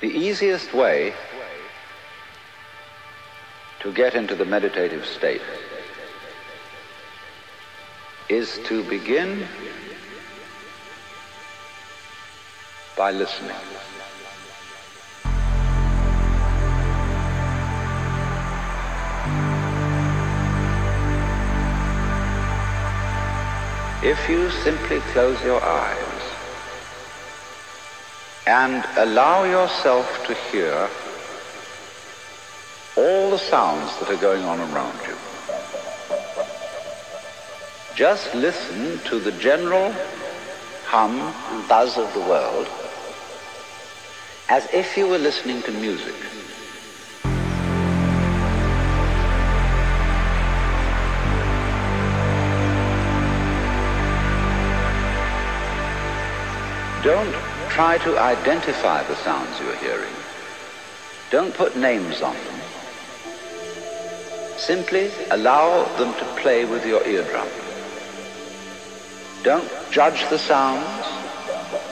The easiest way to get into the meditative state is to begin by listening. If you simply close your eyes and allow yourself to hear all the sounds that are going on around you. Just listen to the general hum and buzz of the world as if you were listening to music. Don't try to identify the sounds you're hearing. Don't put names on them. Simply allow them to play with your eardrum. Don't judge the sounds.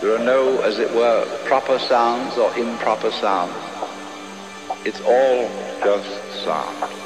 There are no, as it were, proper sounds or improper sounds. It's all just sound.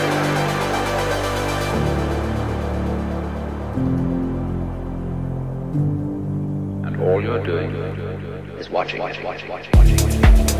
Watching, watching, watching, watching, watching.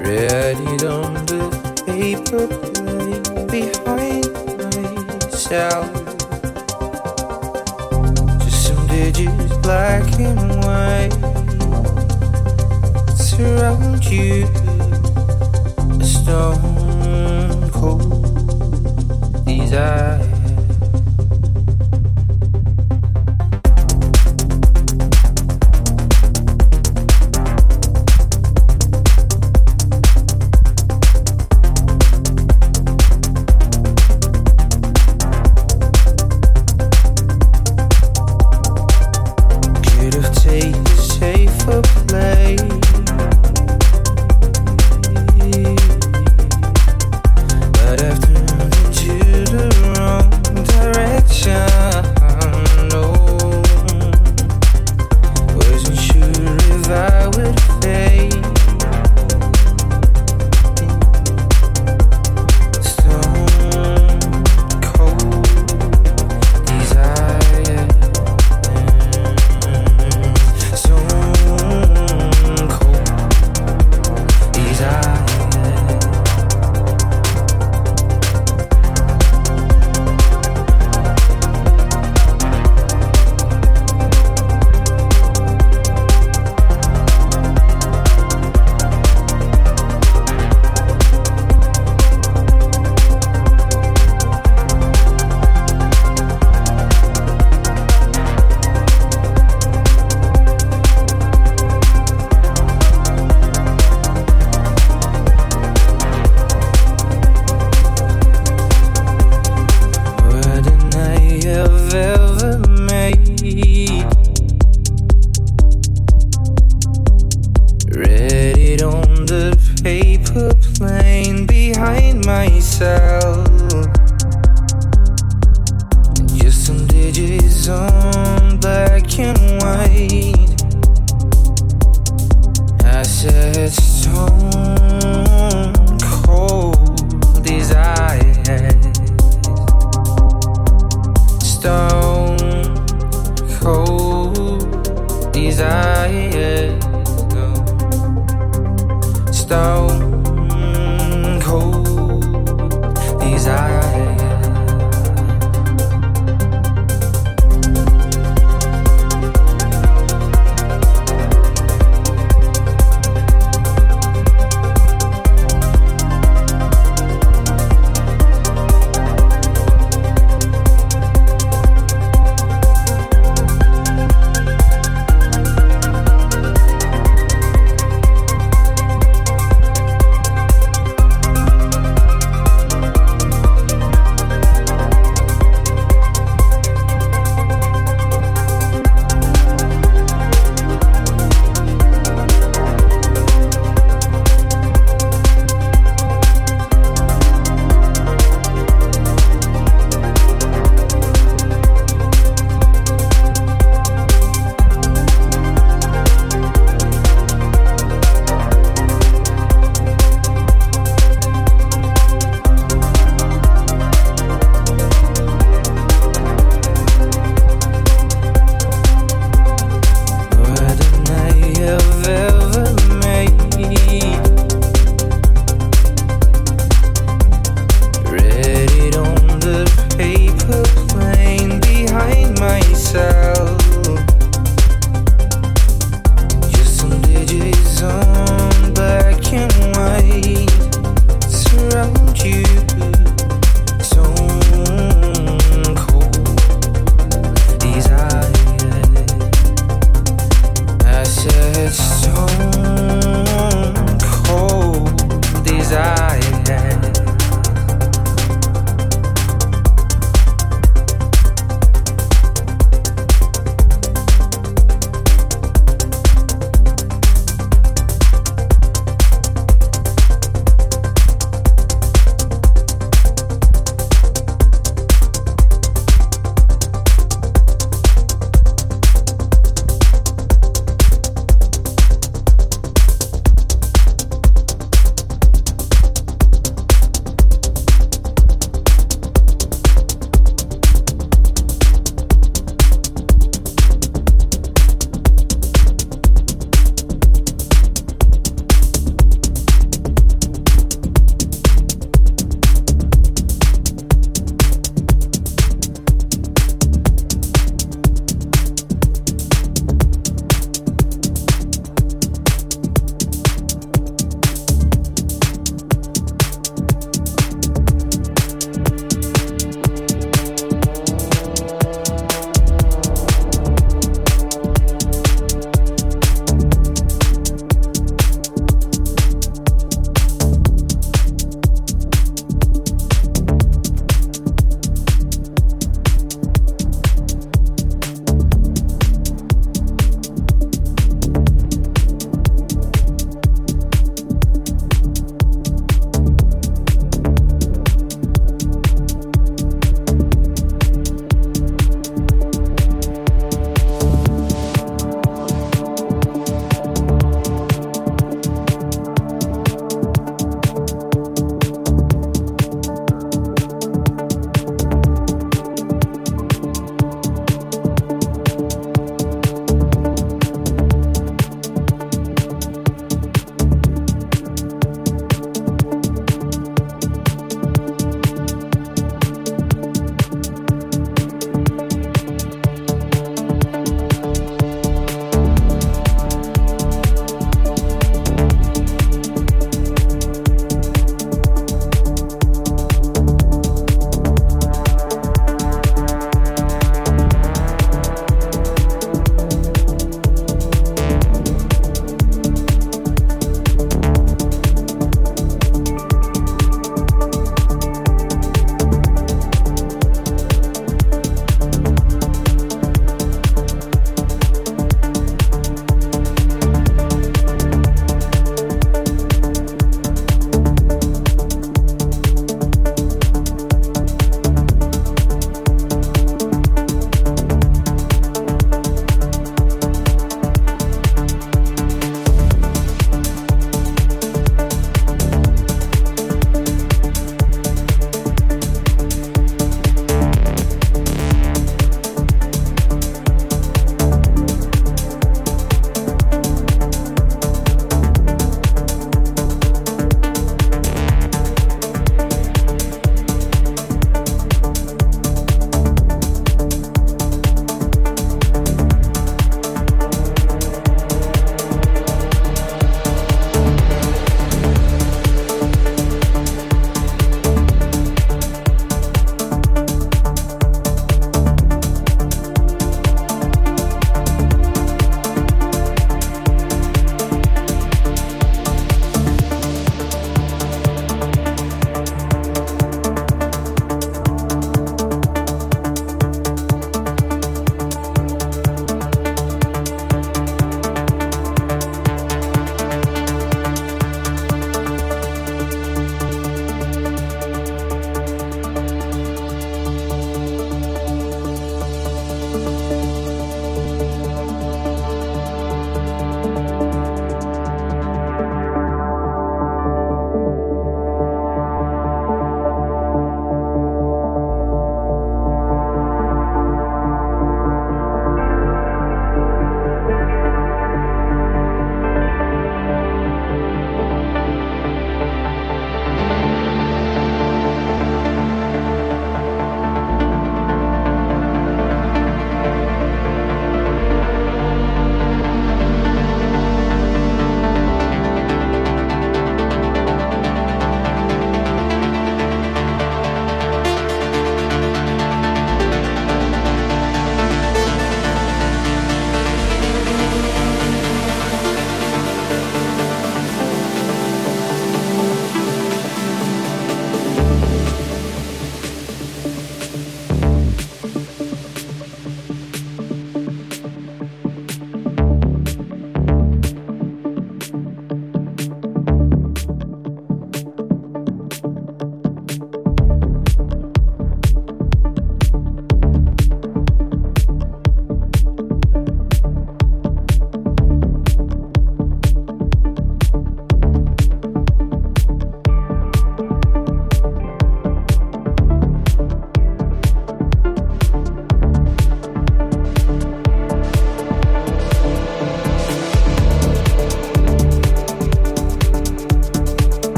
Read on the paper plate behind myself. Just some digits, black and white, surround you. A stone cold desire.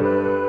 Música